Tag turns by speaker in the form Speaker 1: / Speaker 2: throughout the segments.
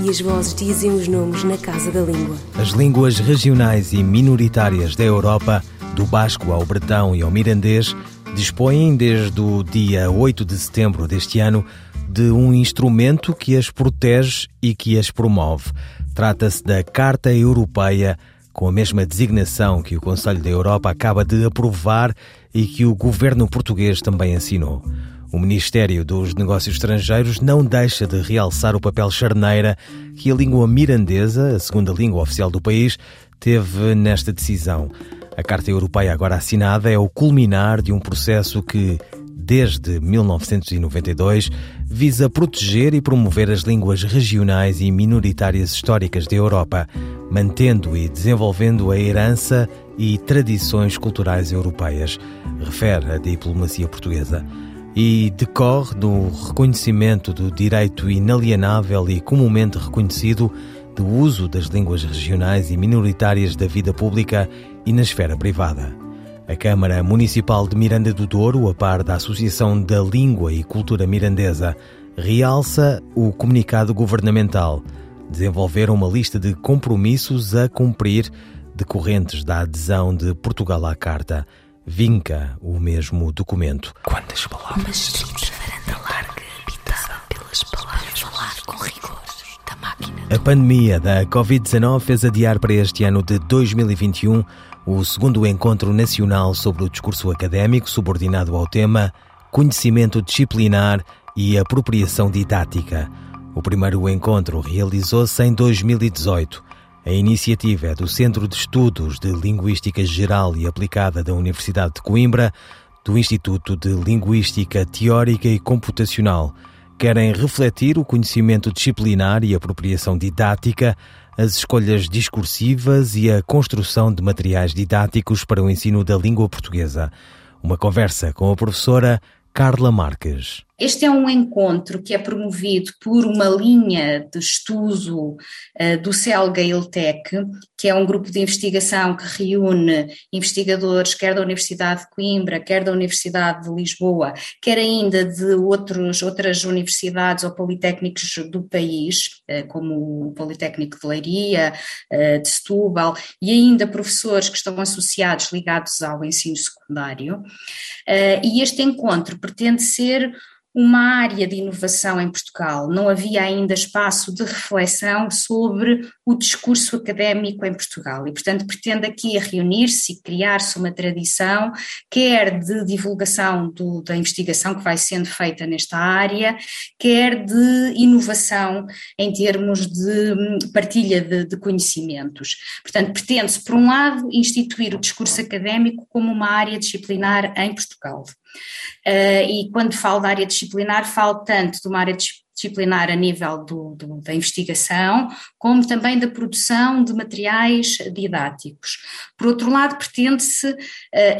Speaker 1: e as vozes dizem os nomes na casa da língua.
Speaker 2: As línguas regionais e minoritárias da Europa, do basco ao bretão e ao mirandês, dispõem desde o dia 8 de setembro deste ano de um instrumento que as protege e que as promove. Trata-se da Carta Europeia, com a mesma designação que o Conselho da Europa acaba de aprovar e que o governo português também assinou. O Ministério dos Negócios Estrangeiros não deixa de realçar o papel charneira que a língua mirandesa, a segunda língua oficial do país, teve nesta decisão. A Carta Europeia, agora assinada, é o culminar de um processo que, desde 1992, visa proteger e promover as línguas regionais e minoritárias históricas da Europa, mantendo e desenvolvendo a herança e tradições culturais europeias, refere a diplomacia portuguesa e decorre do reconhecimento do direito inalienável e comumente reconhecido do uso das línguas regionais e minoritárias da vida pública e na esfera privada. A Câmara Municipal de Miranda do Douro, a par da Associação da Língua e Cultura Mirandesa, realça o comunicado governamental. Desenvolveram uma lista de compromissos a cumprir decorrentes da adesão de Portugal à Carta vinca o mesmo documento.
Speaker 3: Quantas palavras?
Speaker 1: varanda larga, habitada pelas palavras. Falar com rigor da máquina.
Speaker 2: A pandemia da Covid-19 fez adiar para este ano de 2021 o segundo encontro nacional sobre o discurso académico subordinado ao tema Conhecimento Disciplinar e Apropriação Didática. O primeiro encontro realizou-se em 2018 a iniciativa é do Centro de Estudos de Linguística Geral e Aplicada da Universidade de Coimbra, do Instituto de Linguística Teórica e Computacional. Querem refletir o conhecimento disciplinar e apropriação didática, as escolhas discursivas e a construção de materiais didáticos para o ensino da língua portuguesa. Uma conversa com a professora Carla Marques.
Speaker 4: Este é um encontro que é promovido por uma linha de estudo uh, do CELGAILTEC, que é um grupo de investigação que reúne investigadores quer da Universidade de Coimbra, quer da Universidade de Lisboa, quer ainda de outros, outras universidades ou politécnicos do país, uh, como o Politécnico de Leiria, uh, de Setúbal, e ainda professores que estão associados, ligados ao ensino secundário. e este encontro pretende ser uma área de inovação em Portugal. Não havia ainda espaço de reflexão sobre o discurso académico em Portugal e, portanto, pretende aqui reunir-se e criar-se uma tradição, quer de divulgação do, da investigação que vai sendo feita nesta área, quer de inovação em termos de hum, partilha de, de conhecimentos. Portanto, pretende-se, por um lado, instituir o discurso académico como uma área disciplinar em Portugal. Uh, e quando falo da área disciplinar, falo tanto de uma área disciplinar a nível do, do, da investigação, como também da produção de materiais didáticos. Por outro lado, pretende-se uh,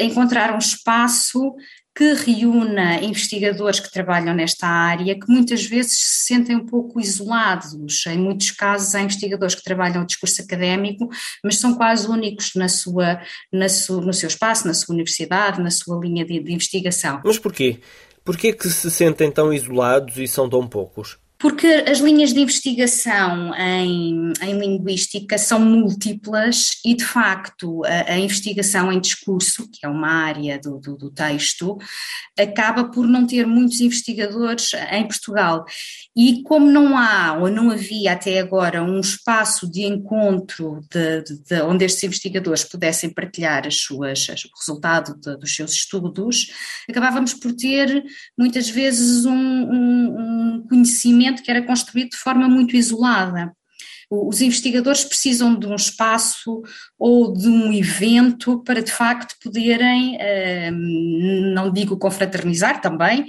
Speaker 4: encontrar um espaço que reúna investigadores que trabalham nesta área, que muitas vezes se sentem um pouco isolados. Em muitos casos, há investigadores que trabalham o discurso académico, mas são quase únicos na sua, na su, no seu espaço, na sua universidade, na sua linha de, de investigação.
Speaker 5: Mas porquê? Porquê que se sentem tão isolados e são tão poucos?
Speaker 4: Porque as linhas de investigação em, em linguística são múltiplas e, de facto, a, a, investigação em discurso, que é uma área do, do, do, texto, acaba por não ter muitos investigadores em Portugal. E como não há ou não havia até agora um espaço de encontro de, de, de onde estes investigadores pudessem partilhar as suas, o resultado dos seus estudos, acabávamos por ter muitas vezes um, um, um conhecimento que era construído de forma muito isolada. os investigadores precisam de um espaço ou de um evento para de facto poderem, não digo confraternizar também,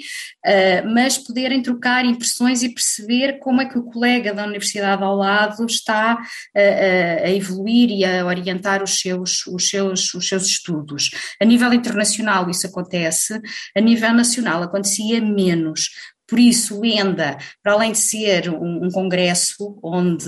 Speaker 4: mas poderem trocar impressões e perceber como é que o colega da universidade ao lado está a, evoluir e a orientar os seus, os, seus, os seus estudos. A nível internacional isso acontece, a nível nacional acontecia menos, por isso, o ENDA, para além de ser um, um, congresso onde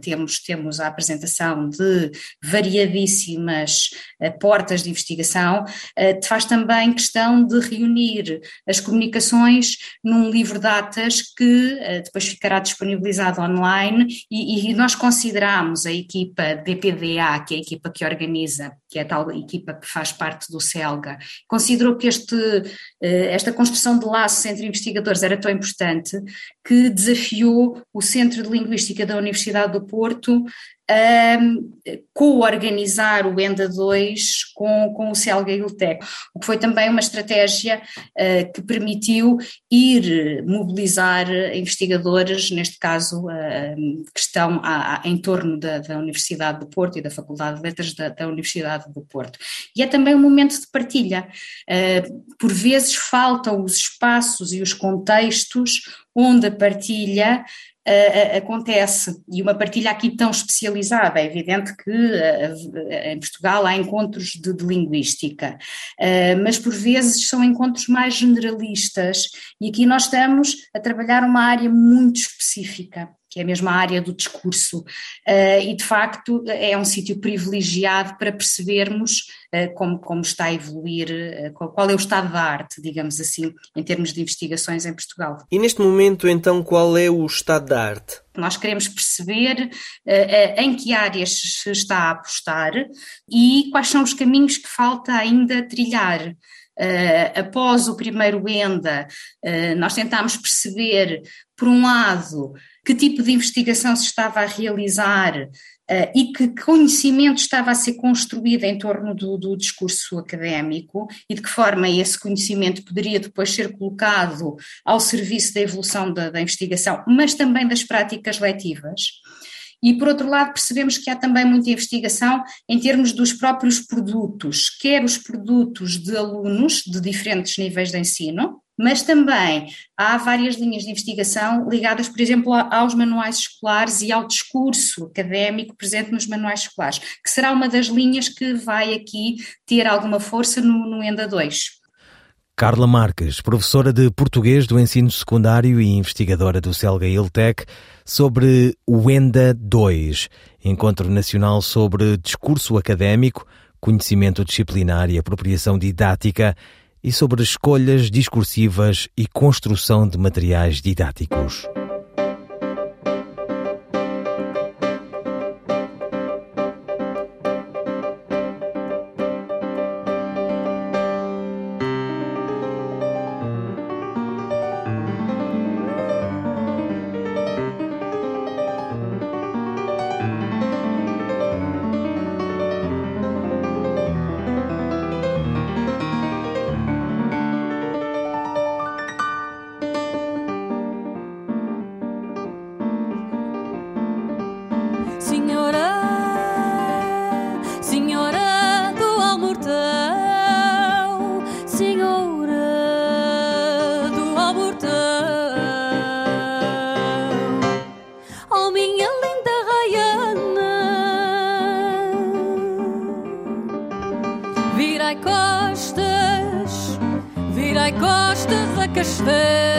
Speaker 4: temos, temos a apresentação de variadíssimas uh, portas de investigação, uh, faz também questão de reunir as comunicações num livro de datas que uh, depois ficará disponibilizado online e, e, nós consideramos a equipa DPDA, que é a equipa que organiza, que é a tal equipa que faz parte do CELGA, considerou que este, esta construção de laços entre investigadores era tão importante que desafiou o Centro de Linguística da Universidade do Porto a co-organizar o ENDA 2 com, com o CELGA e o TEC, o que foi também uma estratégia uh, que permitiu ir mobilizar investigadores, neste caso uh, que estão a, a, em torno da, da, Universidade do Porto e da Faculdade de Letras da, da, Universidade do Porto. E é também um momento de partilha. Uh, por vezes faltam os espaços e os contextos onde a partilha uh, acontece, e uma partilha aqui tão especializada, é evidente que uh, em Portugal há encontros de, de linguística, uh, mas por vezes são encontros mais generalistas, e aqui nós estamos a trabalhar uma área muito específica que é a mesma área do discurso, uh, e de facto é um sítio privilegiado para percebermos uh, como, como está a evoluir, uh, qual é o estado da arte, digamos assim, em termos de investigações em Portugal.
Speaker 5: E neste momento, então, qual é o estado da arte?
Speaker 4: Nós queremos perceber em que áreas se está a apostar e quais são os caminhos que falta ainda trilhar. Uh, após o primeiro ENDA, uh, nós tentámos perceber, por um lado, que tipo de investigação se estava a realizar uh, e que conhecimento estava a ser construído em torno do, do, discurso académico e de que forma esse conhecimento poderia depois ser colocado ao serviço da evolução da, da investigação, mas também das práticas letivas. E, por outro lado, percebemos que há também muita investigação em termos dos próprios produtos, quer os produtos de alunos de diferentes níveis de ensino, mas também há várias linhas de investigação ligadas, por exemplo, aos manuais escolares e ao discurso académico presente nos manuais escolares, que será uma das linhas que vai aqui ter alguma força no, no ENDA 2.
Speaker 6: Carla Marques, professora de português do ensino secundário e investigadora do Celga Iltec, sobre o ENDA 2, Encontro Nacional sobre Discurso Académico, Conhecimento Disciplinar e Apropriação Didática e sobre escolhas discursivas e construção de materiais didáticos.
Speaker 2: whisper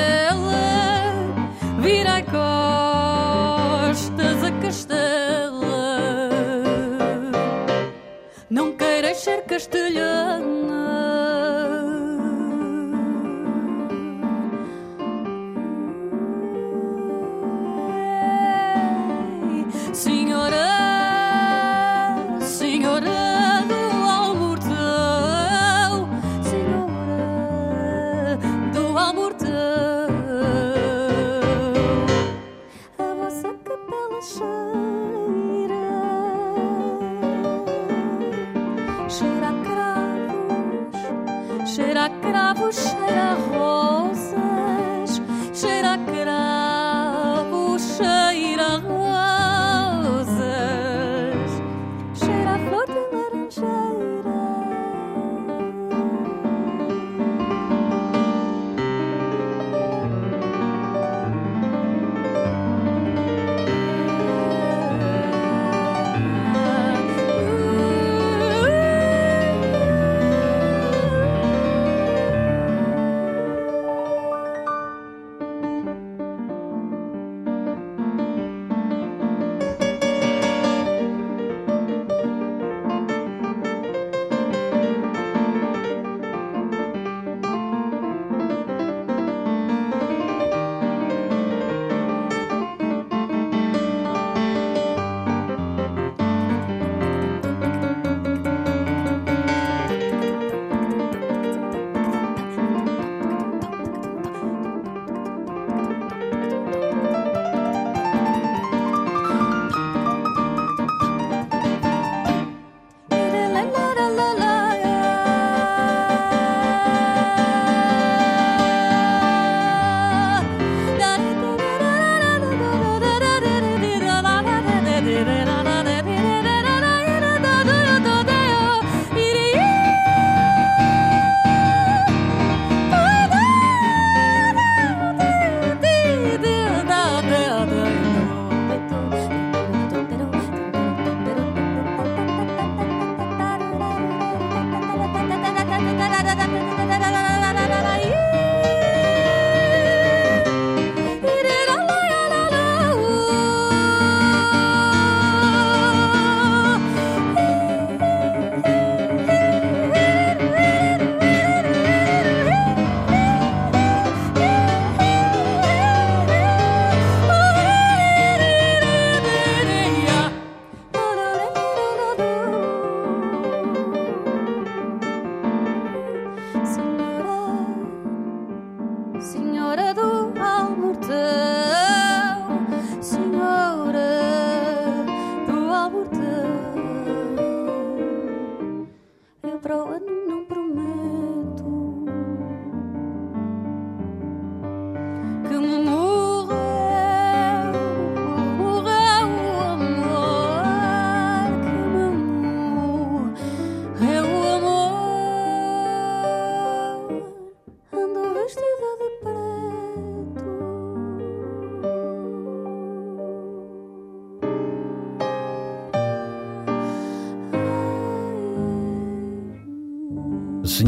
Speaker 2: Sin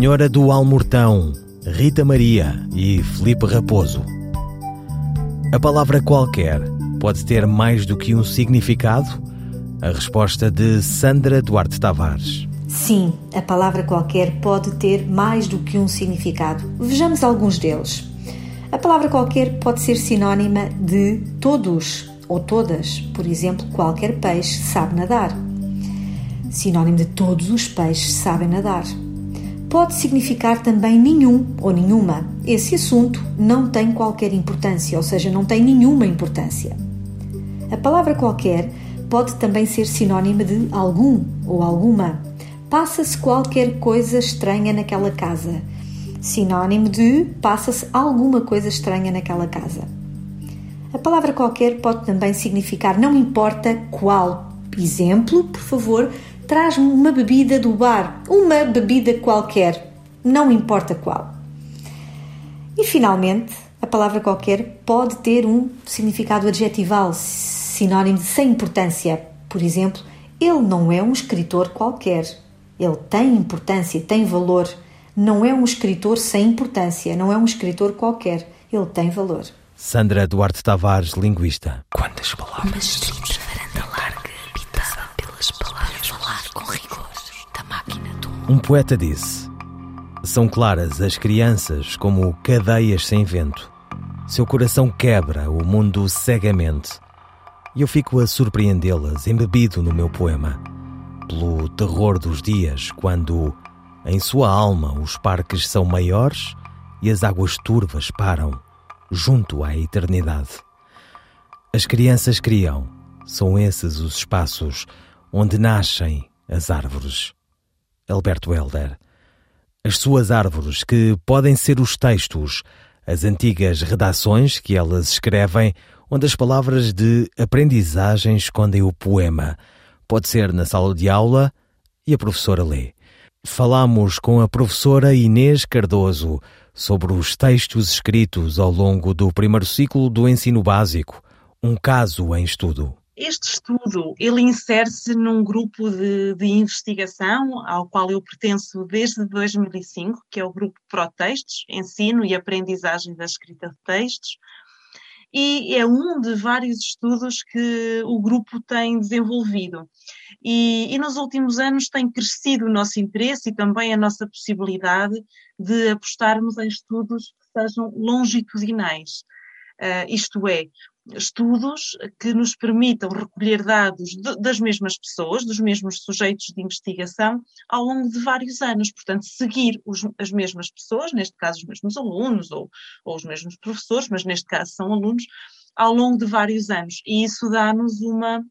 Speaker 2: Senhora do Almortão, Rita Maria e Felipe Raposo. A palavra qualquer pode ter mais do que um significado? A resposta de Sandra Duarte Tavares.
Speaker 7: Sim, a palavra qualquer pode ter mais do que um significado. Vejamos alguns deles. A palavra qualquer pode ser sinónima de todos ou todas. Por exemplo, qualquer peixe sabe nadar. Sinónimo de todos os peixes sabem nadar pode significar também nenhum ou nenhuma. Esse assunto não tem qualquer importância, ou seja, não tem nenhuma importância. A palavra qualquer pode também ser sinónimo de algum ou alguma. Passa-se qualquer coisa estranha naquela casa. Sinónimo de passa-se alguma coisa estranha naquela casa. A palavra qualquer pode também significar não importa qual. Exemplo, por favor, traz-me uma bebida do bar, uma bebida qualquer, não importa qual. E finalmente, a palavra qualquer pode ter um significado adjetival, sinónimo de sem importância. Por exemplo, ele não é um escritor qualquer. Ele tem importância, tem valor. Não é um escritor sem importância, não é um escritor qualquer. Ele tem valor.
Speaker 2: Sandra Duarte Tavares, linguista.
Speaker 3: Quantas palavras?
Speaker 2: Um poeta disse: São claras as crianças como cadeias sem vento. Seu coração quebra o mundo cegamente. E eu fico a surpreendê-las, embebido no meu poema, pelo terror dos dias, quando, em sua alma, os parques são maiores e as águas turvas param, junto à eternidade. As crianças criam, são esses os espaços onde nascem as árvores. Alberto Helder. As suas árvores, que podem ser os textos, as antigas redações que elas escrevem, onde as palavras de aprendizagem escondem o poema. Pode ser na sala de aula e a professora lê. Falamos com a professora Inês Cardoso sobre os textos escritos ao longo do primeiro ciclo do ensino básico, um caso em estudo.
Speaker 8: Este estudo, ele insere-se num grupo de, de, investigação ao qual eu pertenço desde 2005, que é o grupo Protextos, Ensino e Aprendizagem da Escrita de Textos, e é um de vários estudos que o grupo tem desenvolvido. E, e nos últimos anos tem crescido o nosso interesse e também a nossa possibilidade de apostarmos em estudos que sejam longitudinais. Uh, isto é, estudos que nos permitam recolher dados de, das mesmas pessoas, dos mesmos sujeitos de investigação, ao longo de vários anos. Portanto, seguir os, as mesmas pessoas, neste caso os mesmos alunos ou, ou os mesmos professores, mas neste caso são alunos, ao longo de vários anos. E isso dá-nos uma,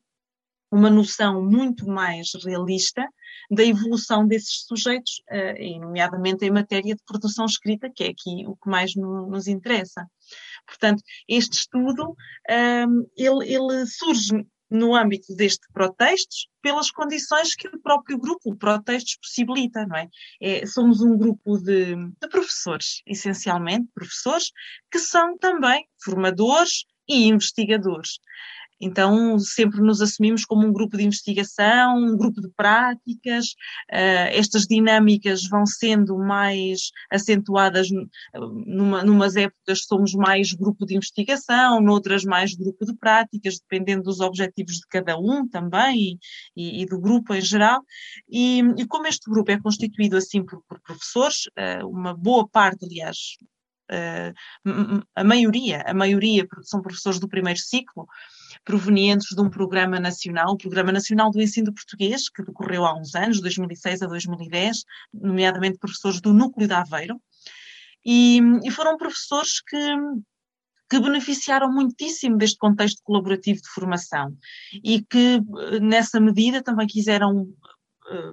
Speaker 8: uma noção muito mais realista da evolução desses sujeitos, uh, e nomeadamente em matéria de produção escrita, que é aqui o que mais no, nos interessa. Portanto, este estudo, um, ele, ele surge no âmbito deste protestos pelas condições que o próprio grupo, o protestos, possibilita, não é? é somos um grupo de, de, professores, essencialmente professores, que são também formadores e investigadores. Então, sempre nos assumimos como um grupo de investigação, um grupo de práticas. Uh, estas dinâmicas vão sendo mais acentuadas numa, numas épocas somos mais grupo de investigação, noutras mais grupo de práticas, dependendo dos objetivos de cada um também e, e, do grupo em geral. E, e, como este grupo é constituído assim por, por professores, uh, uma boa parte, aliás, uh, a maioria, a maioria são professores do primeiro ciclo, provenientes de um programa nacional, o Programa Nacional do Ensino Português, que decorreu há uns anos, 2006 a 2010, nomeadamente professores do Núcleo de Aveiro, e, e foram professores que que beneficiaram muitíssimo deste contexto colaborativo de formação e que, nessa medida, também quiseram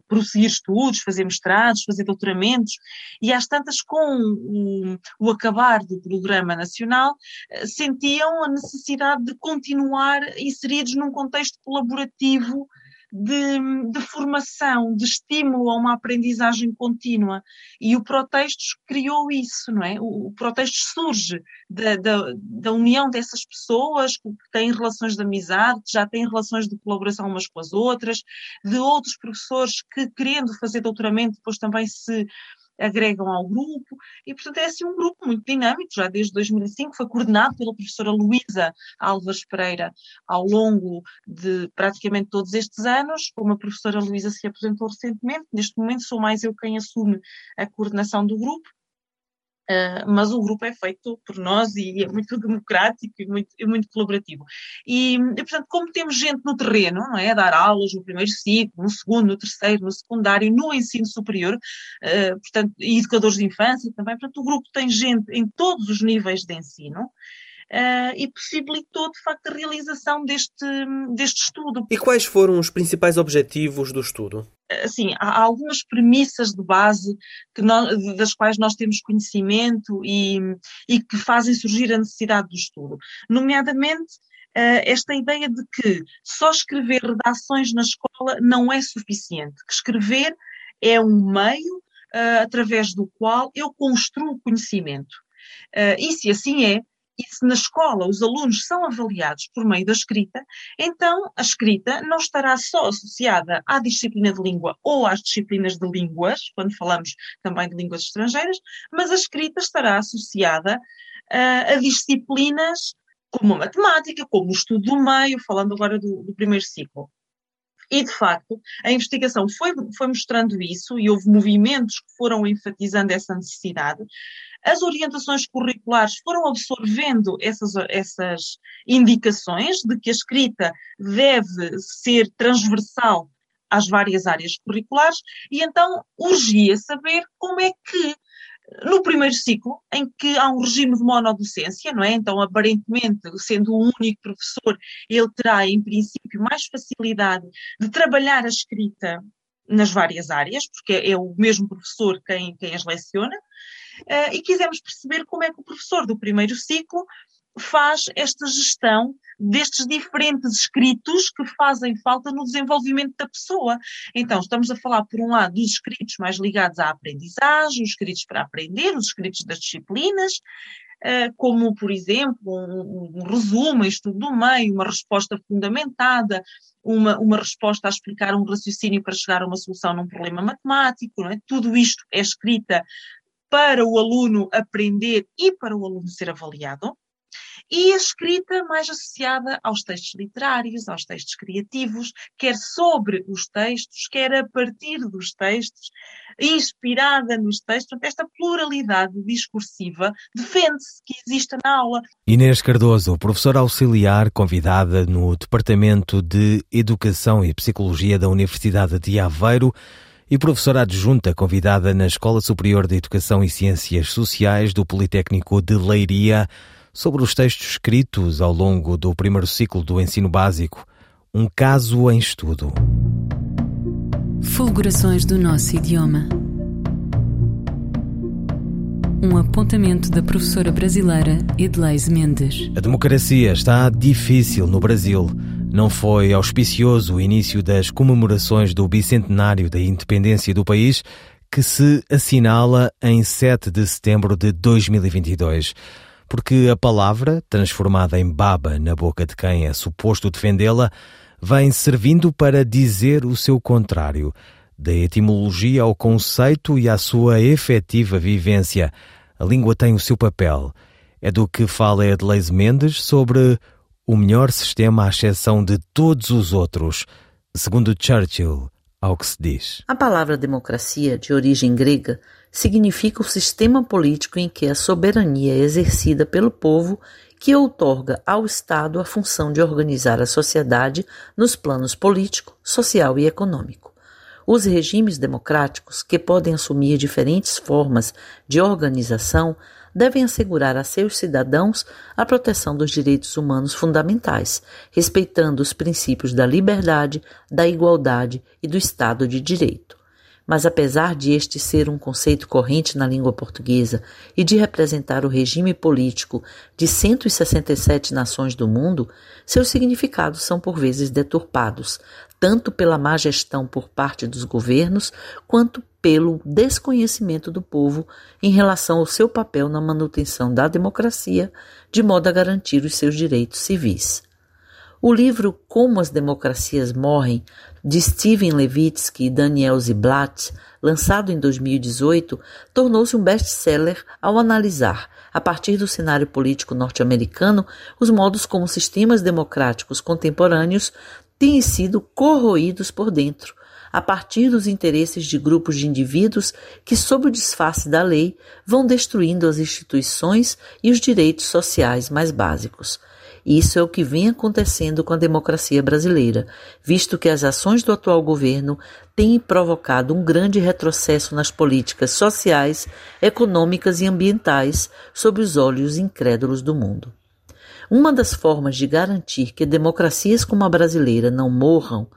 Speaker 8: prosseguir estudos, fazer mestrados, fazer doutoramentos, e às tantas, com o, o acabar do programa nacional, uh, sentiam a necessidade de continuar inseridos num contexto colaborativo de, de, formação, de estímulo a uma aprendizagem contínua. E o Protestos criou isso, não é? O, o Protestos surge da, da, da, união dessas pessoas que têm relações de amizade, que já têm relações de colaboração umas com as outras, de outros professores que, querendo fazer doutoramento, depois também se agregam ao grupo, e portanto é assim um grupo muito dinâmico, já desde 2005 foi coordenado pela professora Luísa Álvares Pereira ao longo de praticamente todos estes anos, como a professora Luísa se apresentou recentemente, neste momento sou mais eu quem assume a coordenação do grupo, Uh, mas o grupo é feito por nós e é muito democrático e muito, e muito colaborativo. E, e, portanto, como temos gente no terreno, não é? A dar aulas no primeiro ciclo, no segundo, no terceiro, no secundário, no ensino superior, uh, portanto, e educadores de infância também, portanto, o grupo tem gente em todos os níveis de ensino. Uh, e possibilitou, de facto, a realização deste, deste estudo.
Speaker 5: E quais foram os principais objetivos do estudo?
Speaker 8: assim, há algumas premissas de base nós, das quais nós temos conhecimento e, e que fazem surgir a necessidade do estudo. Nomeadamente, uh, esta ideia de que só escrever redações na escola não é suficiente, que escrever é um meio uh, através do qual eu construo conhecimento. E se assim é, e se na escola os alunos são avaliados por meio da escrita, então a escrita não estará só associada à disciplina de língua ou às disciplinas de línguas, quando falamos também de línguas estrangeiras, mas a escrita estará associada uh, a disciplinas como a matemática, como o estudo do meio, falando agora do, do primeiro ciclo. E, de facto, a investigação foi, foi mostrando isso e houve movimentos que foram enfatizando essa necessidade. As orientações curriculares foram absorvendo essas, essas indicações de que a escrita deve ser transversal às várias áreas curriculares e então urgia saber como é que no primeiro ciclo, em que há um regime de monodocência, não é? Então, aparentemente, sendo o único professor, ele terá, em princípio, mais facilidade de trabalhar a escrita nas várias áreas, porque é o mesmo professor quem, quem as leciona, uh, e quisemos perceber como é que o professor do primeiro ciclo faz esta gestão destes diferentes escritos que fazem falta no desenvolvimento da pessoa. Então, estamos a falar, por um lado, dos escritos mais ligados à aprendizagem, os escritos para aprender, os escritos das disciplinas, eh, como, por exemplo, um, um resumo, estudo do meio, uma resposta fundamentada, uma, uma resposta a explicar um raciocínio para chegar a uma solução num problema matemático, é? tudo isto é escrita para o aluno aprender e para o aluno ser avaliado e a escrita mais associada aos textos literários, aos textos criativos, quer sobre os textos, quer a partir dos textos, inspirada nos textos. Portanto, esta pluralidade discursiva defende-se que exista na aula.
Speaker 2: Inês Cardoso, professora auxiliar convidada no Departamento de Educação e Psicologia da Universidade de Aveiro, e professora adjunta convidada na Escola Superior de Educação e Ciências Sociais do Politécnico de Leiria sobre os textos escritos ao longo do primeiro ciclo do ensino básico, um caso em estudo.
Speaker 9: Fulgurações do nosso idioma. Um apontamento da professora brasileira Edleise Mendes.
Speaker 2: A democracia está difícil no Brasil. Não foi auspicioso o início das comemorações do bicentenário da independência do país, que se assinala em 7 de setembro de 2022. Porque a palavra, transformada em baba na boca de quem é suposto defendê-la, vem servindo para dizer o seu contrário, da etimologia ao conceito e à sua efetiva vivência. A língua tem o seu papel. É do que fala Edleise Mendes sobre o melhor sistema à exceção de todos os outros, segundo Churchill, ao que se diz.
Speaker 10: A palavra democracia, de origem grega, significa o sistema político em que a soberania é exercida pelo povo que outorga ao Estado a função de organizar a sociedade nos planos político, social e econômico. Os regimes democráticos, que podem assumir diferentes formas de organização, devem assegurar a seus cidadãos a proteção dos direitos humanos fundamentais, respeitando os princípios da liberdade, da igualdade e do Estado de Direito. Mas apesar de este ser um conceito corrente na língua portuguesa e de representar o regime político de 167 nações do mundo, seus significados são por vezes deturpados, tanto pela má gestão por parte dos governos, quanto pelo desconhecimento do povo em relação ao seu papel na manutenção da democracia, de modo a garantir os seus direitos civis. O livro Como as Democracias Morrem, de Steven Levitsky e Daniel Ziblatt, lançado em 2018, tornou-se um best-seller ao analisar, a partir do cenário político norte-americano, os modos como sistemas democráticos contemporâneos têm sido corroídos por dentro, a partir dos interesses de grupos de indivíduos que, sob o disfarce da lei, vão destruindo as instituições e os direitos sociais mais básicos. Isso é o que vem acontecendo com a democracia brasileira, visto que as ações do atual governo têm provocado um grande retrocesso nas políticas sociais, econômicas e ambientais sob os olhos incrédulos do mundo. Uma das formas de garantir que democracias como a brasileira não morram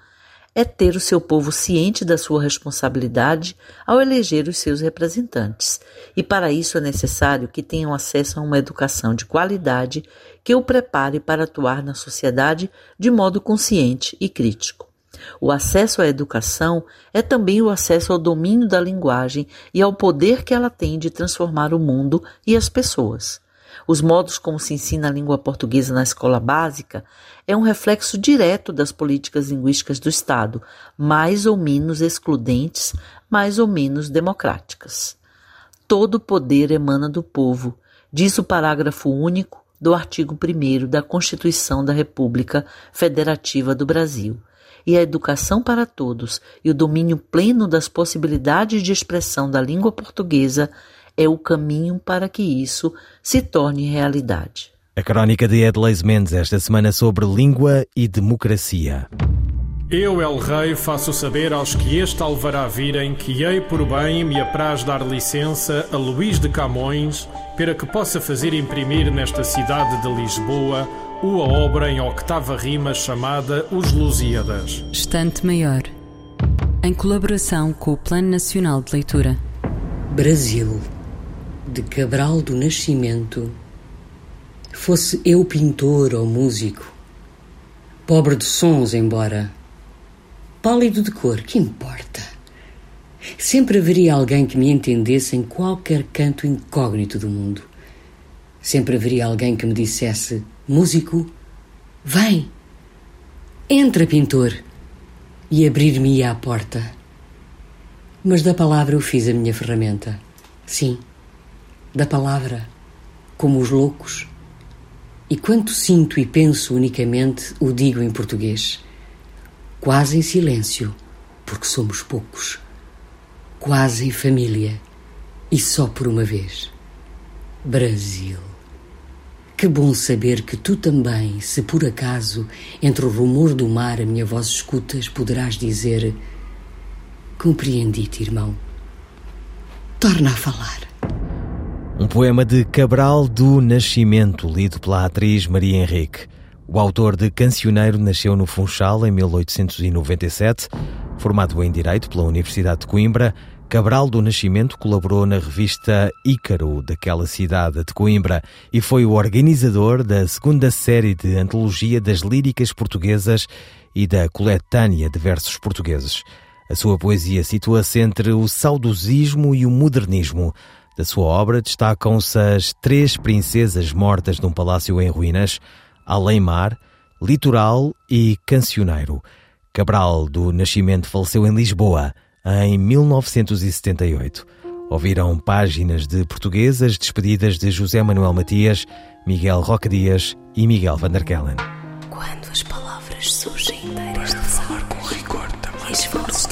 Speaker 10: é ter o seu povo ciente da sua responsabilidade ao eleger os seus representantes, e para isso é necessário que tenham acesso a uma educação de qualidade que o prepare para atuar na sociedade de modo consciente e crítico. O acesso à educação é também o acesso ao domínio da linguagem e ao poder que ela tem de transformar o mundo e as pessoas. Os modos como se ensina a língua portuguesa na escola básica é um reflexo direto das políticas linguísticas do Estado, mais ou menos excludentes, mais ou menos democráticas. Todo poder emana do povo, diz o parágrafo único do artigo 1 da Constituição da República Federativa do Brasil. E a educação para todos e o domínio pleno das possibilidades de expressão da língua portuguesa é o caminho para que isso se torne realidade.
Speaker 2: A crónica de Edleis Mendes esta semana sobre língua e democracia.
Speaker 11: Eu, El Rei, faço saber aos que este alvará virem que hei por bem me apraz dar licença a Luís de Camões para que possa fazer imprimir nesta cidade de Lisboa uma obra em octava rima chamada Os Lusíadas.
Speaker 9: Estante Maior, em colaboração com o Plano Nacional de Leitura.
Speaker 12: Brasil de Cabral do Nascimento, fosse eu pintor ou músico, pobre de sons, embora, pálido de cor, que importa? Sempre haveria alguém que me entendesse em qualquer canto incógnito do mundo. Sempre haveria alguém que me dissesse: Músico, vem, entra, pintor, e abrir-me-ia a porta. Mas da palavra eu fiz a minha ferramenta. Sim da palavra, como os loucos. E quanto sinto e penso unicamente, o digo em português, quase em silêncio, porque somos poucos, quase em família e só por uma vez. Brasil. Que bom saber que tu também, se por acaso, entre o rumor do mar a minha voz escutas, poderás dizer: Compreendi-te, irmão. Torna a falar.
Speaker 2: Um poema de Cabral do Nascimento, lido pela atriz Maria Henrique. O autor de Cancioneiro nasceu no Funchal em 1897. Formado em Direito pela Universidade de Coimbra, Cabral do Nascimento colaborou na revista Ícaro, daquela cidade de Coimbra, e foi o organizador da segunda série de antologia das líricas portuguesas e da coletânea de versos portugueses. A sua poesia situa-se entre o saudosismo e o modernismo, Da sua obra destacam-se as Três Princesas Mortas num Palácio em Ruínas, Além-Mar, Litoral e Cancioneiro. Cabral do Nascimento faleceu em Lisboa em 1978. Ouviram páginas de portuguesas despedidas de José Manuel Matias, Miguel Roque Dias e Miguel van der Kellen.
Speaker 1: Quando as palavras surgem inteiras de falar com rigor também.